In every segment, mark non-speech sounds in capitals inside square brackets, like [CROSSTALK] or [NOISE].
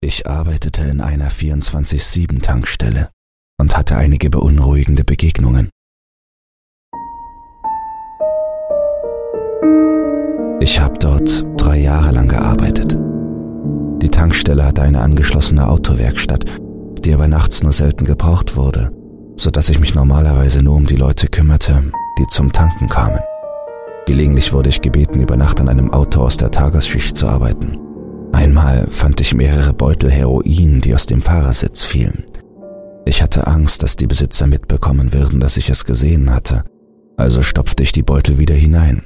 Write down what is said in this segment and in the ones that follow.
Ich arbeitete in einer 24-7-Tankstelle und hatte einige beunruhigende Begegnungen. Ich habe dort drei Jahre lang gearbeitet. Die Tankstelle hatte eine angeschlossene Autowerkstatt, die aber nachts nur selten gebraucht wurde, so dass ich mich normalerweise nur um die Leute kümmerte, die zum Tanken kamen. Gelegentlich wurde ich gebeten, über Nacht an einem Auto aus der Tagesschicht zu arbeiten. Einmal fand ich mehrere Beutel Heroin, die aus dem Fahrersitz fielen. Ich hatte Angst, dass die Besitzer mitbekommen würden, dass ich es gesehen hatte, also stopfte ich die Beutel wieder hinein.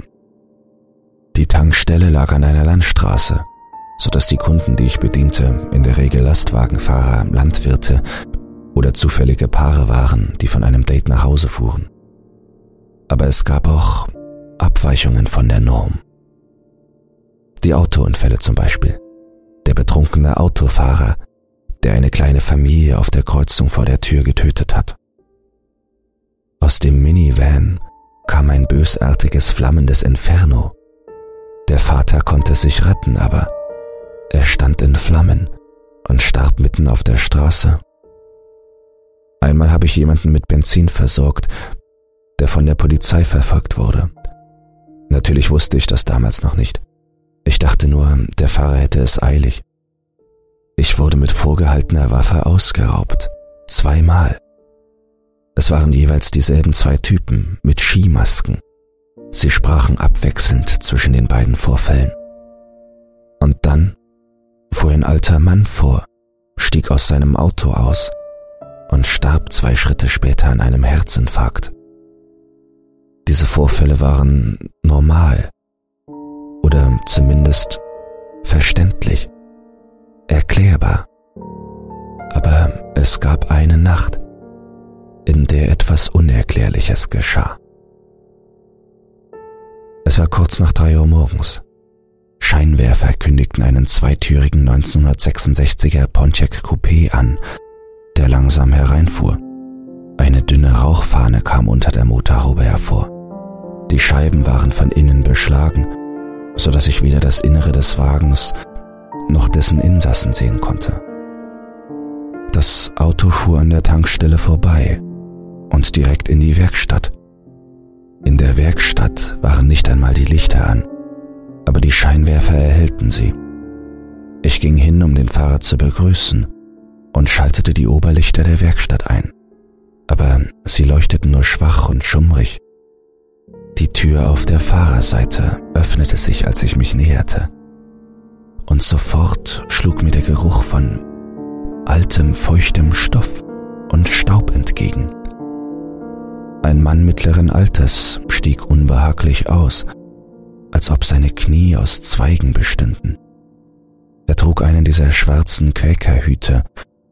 Die Tankstelle lag an einer Landstraße, so dass die Kunden, die ich bediente, in der Regel Lastwagenfahrer, Landwirte oder zufällige Paare waren, die von einem Date nach Hause fuhren. Aber es gab auch Abweichungen von der Norm. Die Autounfälle zum Beispiel. Der betrunkene Autofahrer, der eine kleine Familie auf der Kreuzung vor der Tür getötet hat. Aus dem Minivan kam ein bösartiges flammendes Inferno. Der Vater konnte sich retten, aber er stand in Flammen und starb mitten auf der Straße. Einmal habe ich jemanden mit Benzin versorgt, der von der Polizei verfolgt wurde. Natürlich wusste ich das damals noch nicht. Ich dachte nur, der Fahrer hätte es eilig. Ich wurde mit vorgehaltener Waffe ausgeraubt. Zweimal. Es waren jeweils dieselben zwei Typen mit Skimasken. Sie sprachen abwechselnd zwischen den beiden Vorfällen. Und dann fuhr ein alter Mann vor, stieg aus seinem Auto aus und starb zwei Schritte später an einem Herzinfarkt. Diese Vorfälle waren normal oder zumindest verständlich, erklärbar. Aber es gab eine Nacht, in der etwas Unerklärliches geschah. Es war kurz nach drei Uhr morgens. Scheinwerfer kündigten einen zweitürigen 1966er Pontiac Coupé an, der langsam hereinfuhr. Eine dünne Rauchfahne kam unter der Motorhaube hervor. Die Scheiben waren von innen beschlagen, so dass ich weder das Innere des Wagens noch dessen Insassen sehen konnte. Das Auto fuhr an der Tankstelle vorbei und direkt in die Werkstatt. In der Werkstatt waren nicht einmal die Lichter an, aber die Scheinwerfer erhellten sie. Ich ging hin, um den Fahrer zu begrüßen und schaltete die Oberlichter der Werkstatt ein, aber sie leuchteten nur schwach und schummrig. Die Tür auf der Fahrerseite öffnete sich, als ich mich näherte, und sofort schlug mir der Geruch von altem, feuchtem Stoff und Staub entgegen. Ein Mann mittleren Alters stieg unbehaglich aus, als ob seine Knie aus Zweigen bestünden. Er trug einen dieser schwarzen Quäkerhüte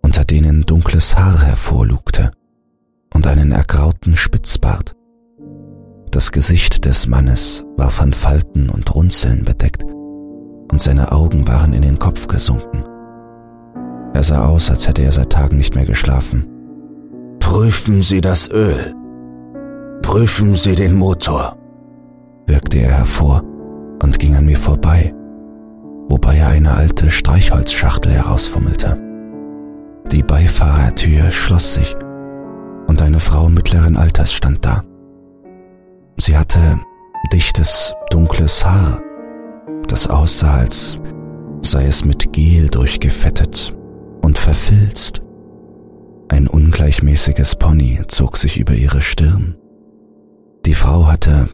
unter denen dunkles Haar hervorlugte, und einen ergrauten Spitzbart. Das Gesicht des Mannes war von Falten und Runzeln bedeckt, und seine Augen waren in den Kopf gesunken. Er sah aus, als hätte er seit Tagen nicht mehr geschlafen. Prüfen Sie das Öl. Prüfen Sie den Motor, wirkte er hervor und ging an mir vorbei, wobei er eine alte Streichholzschachtel herausfummelte. Die Beifahrertür schloss sich und eine Frau mittleren Alters stand da. Sie hatte dichtes, dunkles Haar, das aussah, als sei es mit Gel durchgefettet und verfilzt. Ein ungleichmäßiges Pony zog sich über ihre Stirn. Die Frau hatte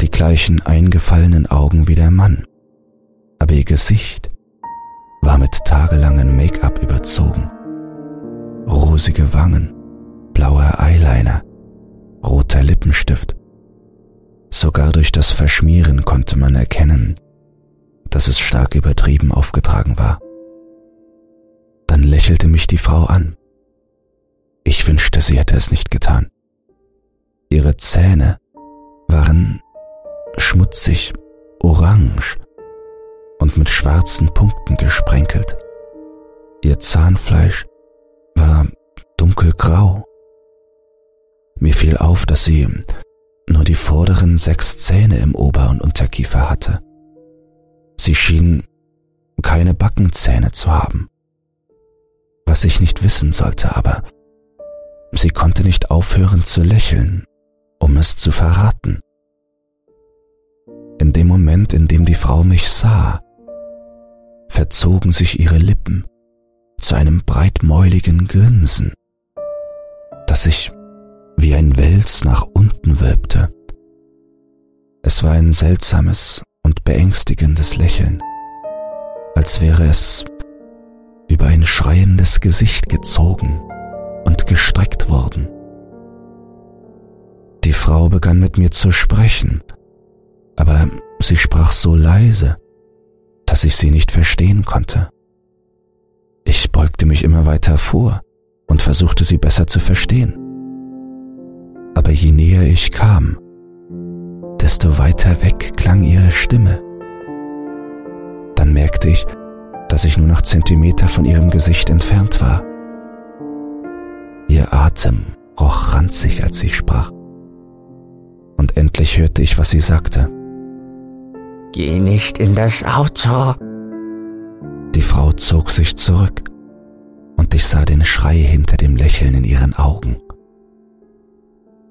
die gleichen eingefallenen Augen wie der Mann, aber ihr Gesicht war mit tagelangem Make-up überzogen rosige Wangen, blauer Eyeliner, roter Lippenstift. Sogar durch das Verschmieren konnte man erkennen, dass es stark übertrieben aufgetragen war. Dann lächelte mich die Frau an. Ich wünschte, sie hätte es nicht getan. Ihre Zähne waren schmutzig, orange und mit schwarzen Punkten gesprenkelt. Ihr Zahnfleisch war dunkelgrau. Mir fiel auf, dass sie die vorderen sechs Zähne im Ober- und Unterkiefer hatte. Sie schien keine Backenzähne zu haben. ich nicht wissen sollte, aber sie konnte nicht aufhören zu lächeln, um es zu verraten. In dem Moment, in dem die Frau mich sah, verzogen sich ihre Lippen zu einem breitmäuligen Grinsen, das sich wie ein Wels nach unten wölbte. Es war ein seltsames und beängstigendes Lächeln, als wäre es über ein schreiendes Gesicht gezogen und gestreckt worden. Die Frau begann mit mir zu sprechen, aber sie sprach so leise, dass ich sie nicht verstehen konnte. Ich beugte mich immer weiter vor und versuchte sie besser zu verstehen. Aber je näher ich kam, desto weiter weg klang ihre Stimme. Dann merkte ich, dass ich nur noch Zentimeter von ihrem Gesicht entfernt war. Ihr Atem roch ranzig, als sie sprach. Und endlich hörte ich, was sie sagte. Geh nicht in das Auto. Die Frau zog sich zurück und ich sah den Schrei hinter dem Lächeln in ihren Augen.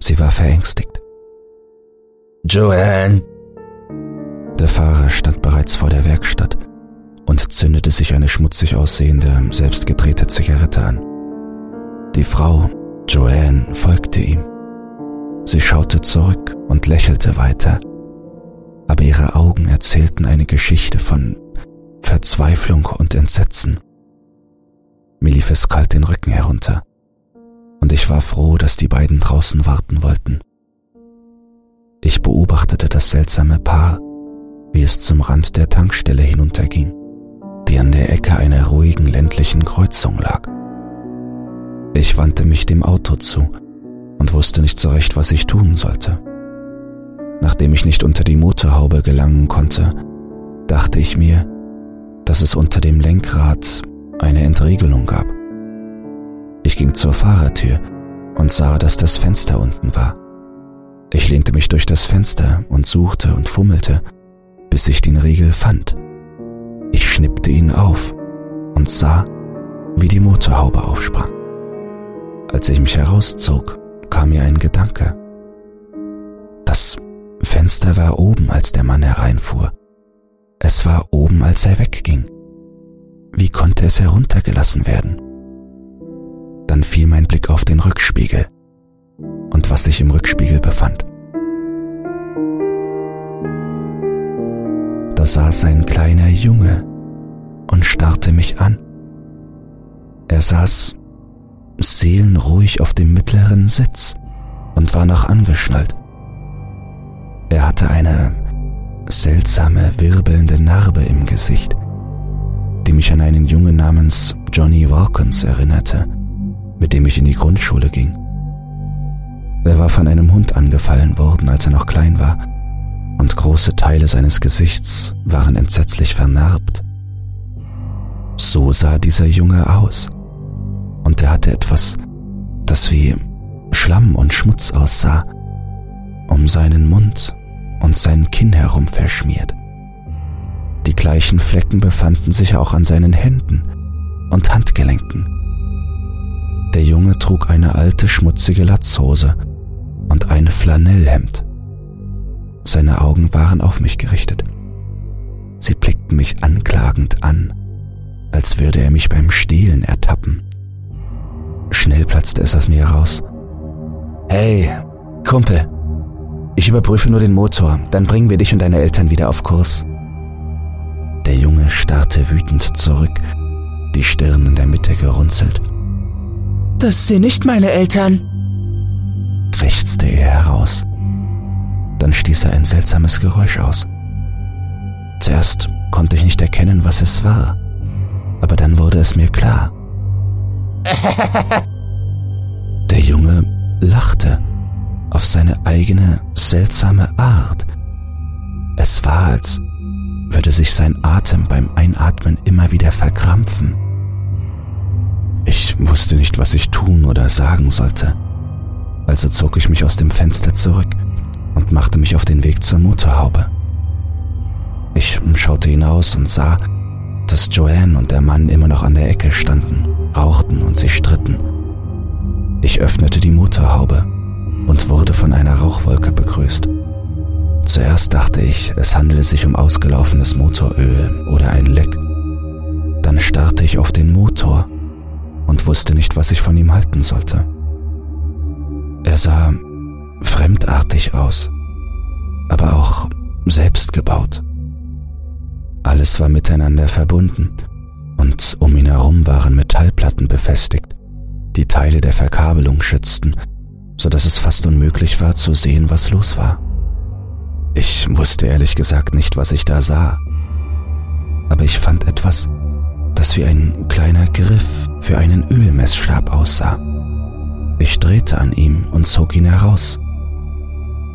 Sie war verängstigt. Joanne! Der Fahrer stand bereits vor der Werkstatt und zündete sich eine schmutzig aussehende, selbstgedrehte Zigarette an. Die Frau, Joanne, folgte ihm. Sie schaute zurück und lächelte weiter, aber ihre Augen erzählten eine Geschichte von Verzweiflung und Entsetzen. Mir lief es kalt den Rücken herunter, und ich war froh, dass die beiden draußen warten wollten. Ich beobachtete das seltsame Paar, wie es zum Rand der Tankstelle hinunterging, die an der Ecke einer ruhigen ländlichen Kreuzung lag. Ich wandte mich dem Auto zu und wusste nicht so recht, was ich tun sollte. Nachdem ich nicht unter die Motorhaube gelangen konnte, dachte ich mir, dass es unter dem Lenkrad eine Entriegelung gab. Ich ging zur Fahrertür und sah, dass das Fenster unten war. Ich lehnte mich durch das Fenster und suchte und fummelte, bis ich den Riegel fand. Ich schnippte ihn auf und sah, wie die Motorhaube aufsprang. Als ich mich herauszog, kam mir ein Gedanke. Das Fenster war oben, als der Mann hereinfuhr. Es war oben, als er wegging. Wie konnte es heruntergelassen werden? Dann fiel mein Blick auf den Rückspiegel und was sich im Rückspiegel befand. Da saß ein kleiner Junge und starrte mich an. Er saß seelenruhig auf dem mittleren Sitz und war noch angeschnallt. Er hatte eine seltsame, wirbelnde Narbe im Gesicht die mich an einen Jungen namens Johnny Walkins erinnerte, mit dem ich in die Grundschule ging. Er war von einem Hund angefallen worden, als er noch klein war, und große Teile seines Gesichts waren entsetzlich vernarbt. So sah dieser Junge aus, und er hatte etwas, das wie Schlamm und Schmutz aussah, um seinen Mund und sein Kinn herum verschmiert. Die gleichen Flecken befanden sich auch an seinen Händen und Handgelenken. Der Junge trug eine alte schmutzige Latzhose und ein Flanellhemd. Seine Augen waren auf mich gerichtet. Sie blickten mich anklagend an, als würde er mich beim Stehlen ertappen. Schnell platzte es aus mir heraus. Hey, Kumpel, ich überprüfe nur den Motor, dann bringen wir dich und deine Eltern wieder auf Kurs. Der Junge starrte wütend zurück, die Stirn in der Mitte gerunzelt. Das sind nicht meine Eltern, krächzte er heraus. Dann stieß er ein seltsames Geräusch aus. Zuerst konnte ich nicht erkennen, was es war, aber dann wurde es mir klar. [LAUGHS] Der Junge lachte auf seine eigene seltsame Art. Es war, als würde sich sein Atem beim Einatmen immer wieder verkrampfen. Ich wusste nicht, was ich tun oder sagen sollte. Also zog ich mich aus dem Fenster zurück und machte mich auf den Weg zur Motorhaube. Ich schaute hinaus und sah, dass Joanne und der Mann immer noch an der Ecke standen, rauchten und sich stritten. Ich öffnete die Motorhaube und wurde von einer Rauchwolke begrüßt. Zuerst dachte ich, es handele sich um ausgelaufenes Motoröl oder ein Leck. Dann starrte ich auf den Motor und wusste nicht, was ich von ihm halten sollte. Er sah fremdartig aus, aber auch selbst gebaut. Alles war miteinander verbunden und um ihn herum waren Metallplatten befestigt, die Teile der Verkabelung schützten, so dass es fast unmöglich war zu sehen, was los war. Ich wusste ehrlich gesagt nicht, was ich da sah, aber ich fand etwas, das wie ein kleiner Griff für einen Ölmessstab aussah. Ich drehte an ihm und zog ihn heraus.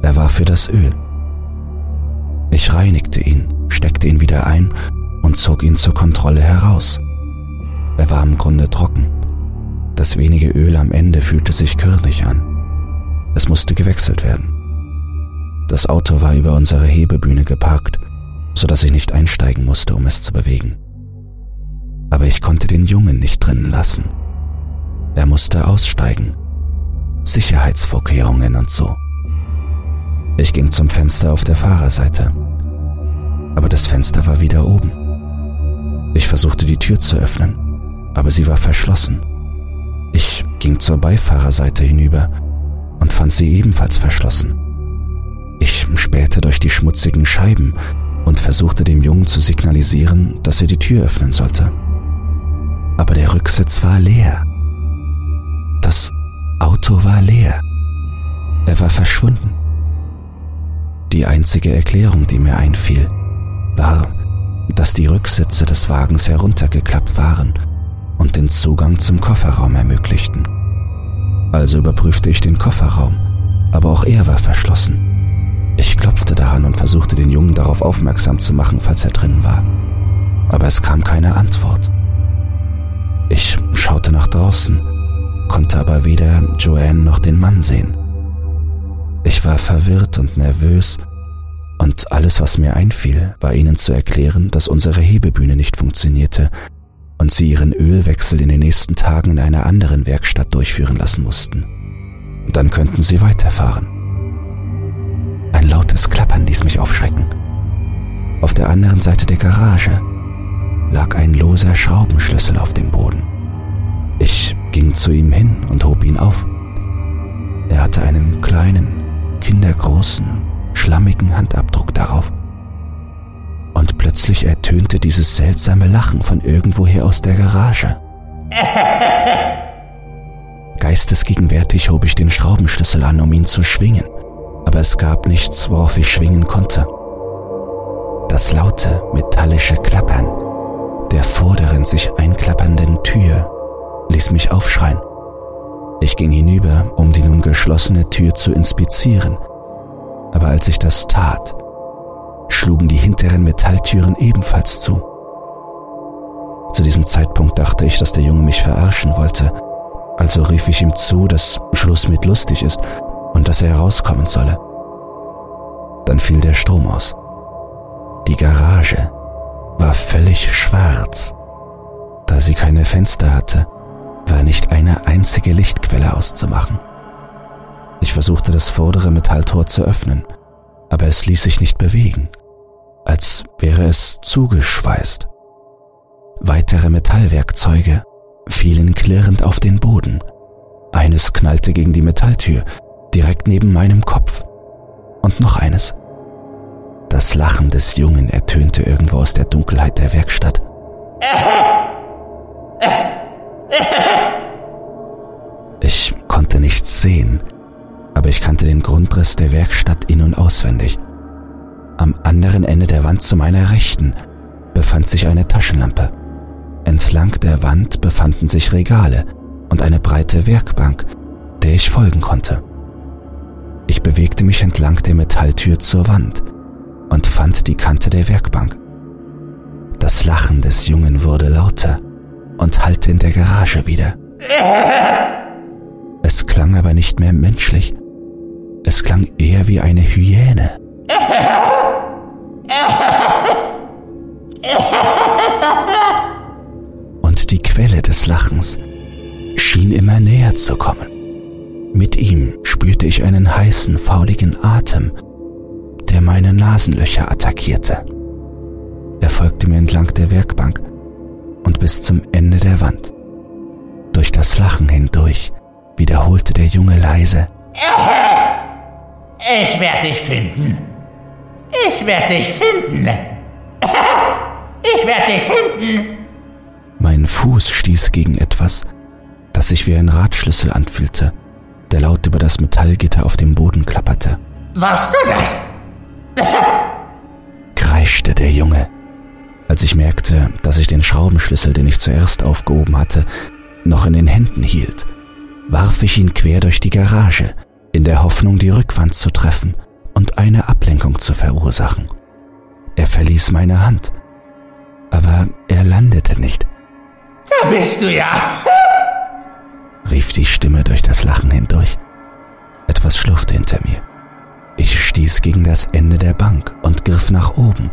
Er war für das Öl. Ich reinigte ihn, steckte ihn wieder ein und zog ihn zur Kontrolle heraus. Er war im Grunde trocken. Das wenige Öl am Ende fühlte sich körnig an. Es musste gewechselt werden. Das Auto war über unsere Hebebühne geparkt, so dass ich nicht einsteigen musste, um es zu bewegen. Aber ich konnte den Jungen nicht drinnen lassen. Er musste aussteigen. Sicherheitsvorkehrungen und so. Ich ging zum Fenster auf der Fahrerseite. Aber das Fenster war wieder oben. Ich versuchte die Tür zu öffnen, aber sie war verschlossen. Ich ging zur Beifahrerseite hinüber und fand sie ebenfalls verschlossen. Ich spähte durch die schmutzigen Scheiben und versuchte dem Jungen zu signalisieren, dass er die Tür öffnen sollte. Aber der Rücksitz war leer. Das Auto war leer. Er war verschwunden. Die einzige Erklärung, die mir einfiel, war, dass die Rücksitze des Wagens heruntergeklappt waren und den Zugang zum Kofferraum ermöglichten. Also überprüfte ich den Kofferraum, aber auch er war verschlossen. Ich klopfte daran und versuchte den Jungen darauf aufmerksam zu machen, falls er drin war. Aber es kam keine Antwort. Ich schaute nach draußen, konnte aber weder Joanne noch den Mann sehen. Ich war verwirrt und nervös, und alles, was mir einfiel, war ihnen zu erklären, dass unsere Hebebühne nicht funktionierte und sie ihren Ölwechsel in den nächsten Tagen in einer anderen Werkstatt durchführen lassen mussten. Dann könnten sie weiterfahren. Ein lautes Klappern ließ mich aufschrecken. Auf der anderen Seite der Garage lag ein loser Schraubenschlüssel auf dem Boden. Ich ging zu ihm hin und hob ihn auf. Er hatte einen kleinen, kindergroßen, schlammigen Handabdruck darauf und plötzlich ertönte dieses seltsame Lachen von irgendwoher aus der Garage. [LAUGHS] Geistesgegenwärtig hob ich den Schraubenschlüssel an, um ihn zu schwingen, aber es gab nichts, worauf ich schwingen konnte. Das laute, metallische Klappern der vorderen sich einklappernden Tür ließ mich aufschreien. Ich ging hinüber, um die nun geschlossene Tür zu inspizieren, aber als ich das tat, schlugen die hinteren Metalltüren ebenfalls zu. Zu diesem Zeitpunkt dachte ich, dass der Junge mich verarschen wollte, also rief ich ihm zu, dass Schluss mit lustig ist und dass er herauskommen solle. Dann fiel der Strom aus. Die Garage war völlig schwarz. Da sie keine Fenster hatte, war nicht eine einzige Lichtquelle auszumachen. Ich versuchte das vordere Metalltor zu öffnen, aber es ließ sich nicht bewegen als wäre es zugeschweißt. Weitere Metallwerkzeuge fielen klirrend auf den Boden. Eines knallte gegen die Metalltür, direkt neben meinem Kopf. Und noch eines. Das Lachen des Jungen ertönte irgendwo aus der Dunkelheit der Werkstatt. [LAUGHS] Ich konnte nichts sehen, aber ich kannte den Grundriss der Werkstatt in und auswendig. Am anderen Ende der Wand zu meiner Rechten befand sich eine Taschenlampe. Entlang der Wand befanden sich Regale und eine breite Werkbank, der ich folgen konnte. Ich bewegte mich entlang der Metalltür zur Wand und fand die Kante der Werkbank. Das Lachen des Jungen wurde lauter und hallte in der Garage wieder. Es klang aber nicht mehr menschlich. Es klang eher wie eine Hyäne. Und die Quelle des Lachens schien immer näher zu kommen. Mit ihm spürte ich einen heißen, fauligen Atem, der meine Nasenlöcher attackierte. Er folgte mir entlang der Werkbank und bis zum Ende der Wand. Durch das Lachen hindurch wiederholte der Junge leise. [LAUGHS] Ich werde dich finden. Ich werde dich finden. [LAUGHS] Ich werde dich finden. Mein Fuß stieß gegen etwas, das sich wie ein Radschlüssel anfühlte, der laut über das Metallgitter auf dem Boden klapperte. Warst du das? [LAUGHS] kreischte der Junge, als ich merkte, dass ich den Schraubenschlüssel, den ich zuerst aufgehoben hatte, noch in den Händen hielt, warf ich ihn quer durch die Garage, in der Hoffnung, die Rückwand zu treffen und eine Ablenkung zu verursachen. Er verließ meine Hand, aber er landete nicht. Da bist du ja. [LAUGHS] rief die Stimme durch das Lachen hindurch. Etwas schlurfte hinter mir. Ich stieß gegen das Ende der Bank und griff nach oben,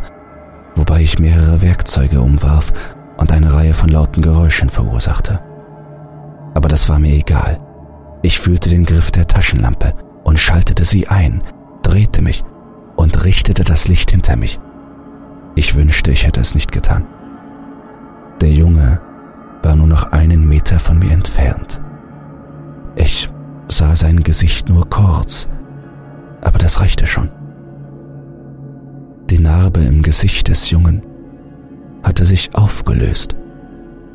wobei ich mehrere Werkzeuge umwarf und eine Reihe von lauten Geräuschen verursachte. Aber das war mir egal. Ich fühlte den Griff der Taschenlampe und schaltete sie ein, drehte mich und richtete das Licht hinter mich. Ich wünschte, ich hätte es nicht getan. Der Junge war nur noch einen Meter von mir entfernt. Ich sah sein Gesicht nur kurz, aber das reichte schon. Die Narbe im Gesicht des Jungen hatte sich aufgelöst,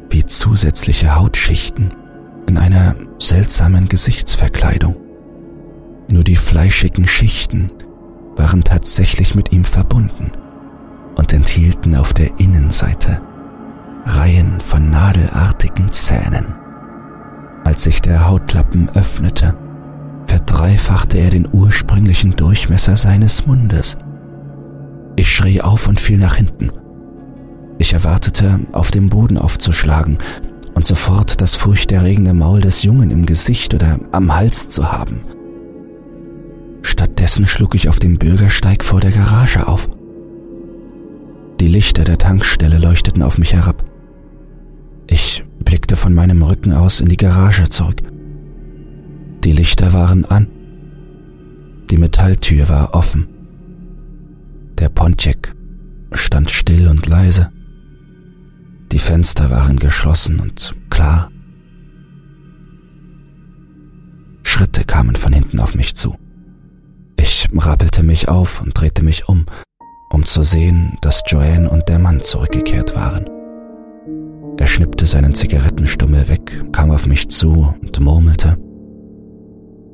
wie zusätzliche Hautschichten in einer seltsamen Gesichtsverkleidung. Nur die fleischigen Schichten waren tatsächlich mit ihm verbunden und enthielten auf der Innenseite Reihen von nadelartigen Zähnen. Als sich der Hautlappen öffnete, verdreifachte er den ursprünglichen Durchmesser seines Mundes. Ich schrie auf und fiel nach hinten. Ich erwartete, auf dem Boden aufzuschlagen und sofort das furchterregende Maul des Jungen im Gesicht oder am Hals zu haben. Stattdessen schlug ich auf dem Bürgersteig vor der Garage auf. Die Lichter der Tankstelle leuchteten auf mich herab. Ich blickte von meinem Rücken aus in die Garage zurück. Die Lichter waren an. Die Metalltür war offen. Der Pontiac stand still und leise. Die Fenster waren geschlossen und klar. Schritte kamen von hinten auf mich zu. Ich rappelte mich auf und drehte mich um, um zu sehen, dass Joanne und der Mann zurückgekehrt waren. Er schnippte seinen Zigarettenstummel weg, kam auf mich zu und murmelte.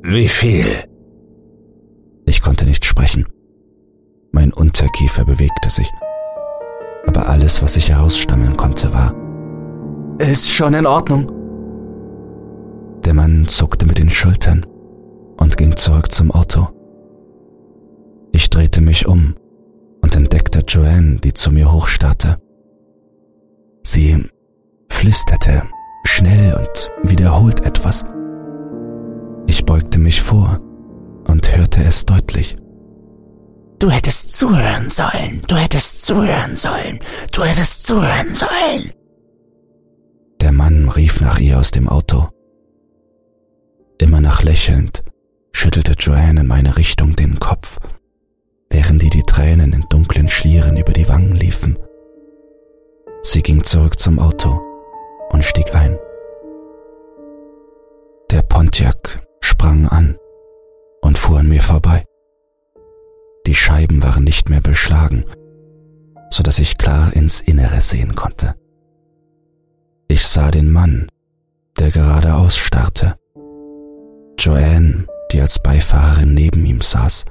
Wie viel? Ich konnte nicht sprechen. Mein Unterkiefer bewegte sich. Aber alles, was ich herausstammeln konnte, war. Ist schon in Ordnung. Der Mann zuckte mit den Schultern und ging zurück zum Auto. Ich drehte mich um und entdeckte Joanne, die zu mir hochstarrte. Sie flüsterte schnell und wiederholt etwas. Ich beugte mich vor und hörte es deutlich. Du hättest zuhören sollen, du hättest zuhören sollen, du hättest zuhören sollen. Der Mann rief nach ihr aus dem Auto. Immer noch lächelnd schüttelte Joanne in meine Richtung den Kopf, während ihr die Tränen in dunklen Schlieren über die Wangen liefen. Sie ging zurück zum Auto und stieg ein. Der Pontiac sprang an und fuhr an mir vorbei. Die Scheiben waren nicht mehr beschlagen, so dass ich klar ins Innere sehen konnte. Ich sah den Mann, der geradeaus starrte. Joanne, die als Beifahrerin neben ihm saß,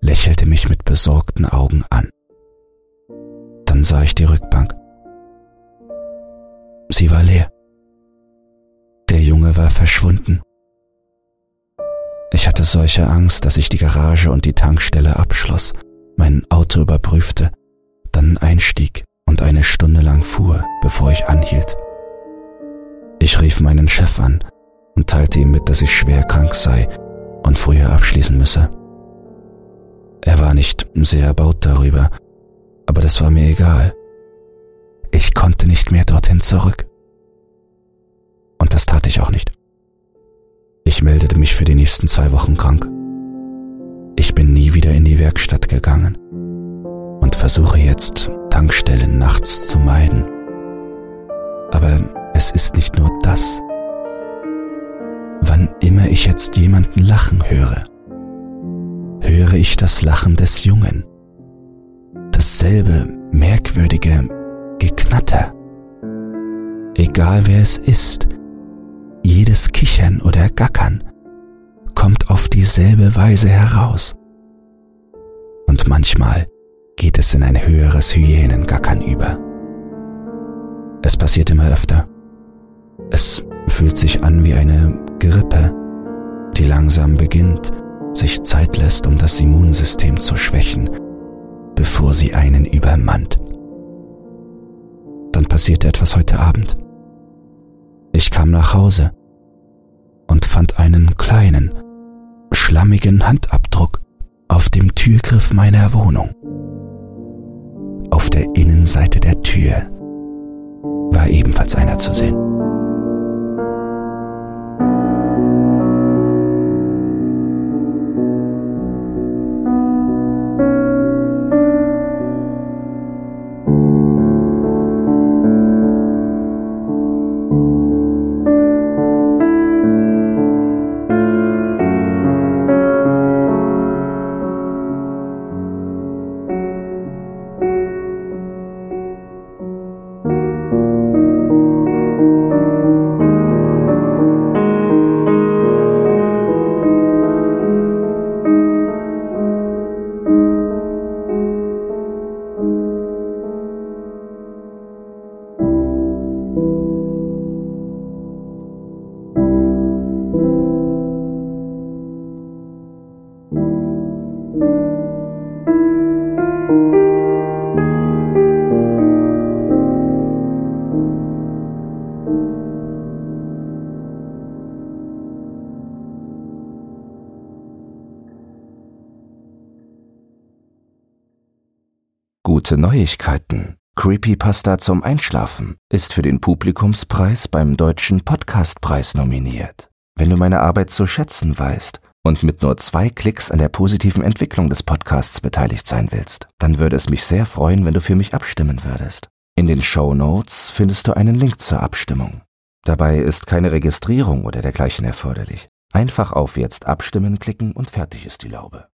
lächelte mich mit besorgten Augen an. Dann sah ich die Rückbank. Sie war leer. Der Junge war verschwunden. Ich hatte solche Angst, dass ich die Garage und die Tankstelle abschloss, mein Auto überprüfte, dann einstieg und eine Stunde lang fuhr, bevor ich anhielt. Ich rief meinen Chef an und teilte ihm mit, dass ich schwer krank sei und früher abschließen müsse. Er war nicht sehr erbaut darüber, aber das war mir egal. Ich konnte nicht mehr dorthin zurück. Und das tat ich auch. nicht. Ich meldete mich für die nächsten zwei Wochen krank. Ich bin nie wieder in die Werkstatt gegangen und versuche jetzt, Tankstellen nachts zu meiden. Aber es ist nicht nur das. Wann immer ich jetzt jemanden lachen höre, höre ich das Lachen des Jungen. Dasselbe merkwürdige Geknatter. Egal wer es ist, jedes Kichern oder Gackern kommt auf dieselbe Weise heraus. Und manchmal geht es in ein höheres Hyänengackern über. Es passiert immer öfter. Es fühlt sich an wie eine Grippe, die langsam beginnt, sich Zeit lässt, um das Immunsystem zu schwächen, bevor sie einen übermannt. Dann passierte etwas heute Abend. Ich kam nach Hause und fand einen kleinen, schlammigen Handabdruck auf dem Türgriff meiner Wohnung. Auf der Innenseite der Tür war ebenfalls einer zu sehen. Gute Neuigkeiten. Creepypasta zum Einschlafen ist für den Publikumspreis beim Deutschen Podcastpreis nominiert. Wenn du meine Arbeit zu schätzen weißt und mit nur zwei Klicks an der positiven Entwicklung des Podcasts beteiligt sein willst, dann würde es mich sehr freuen, wenn du für mich abstimmen würdest. In den Show Notes findest du einen Link zur Abstimmung. Dabei ist keine Registrierung oder dergleichen erforderlich. Einfach auf Jetzt abstimmen klicken und fertig ist die Laube.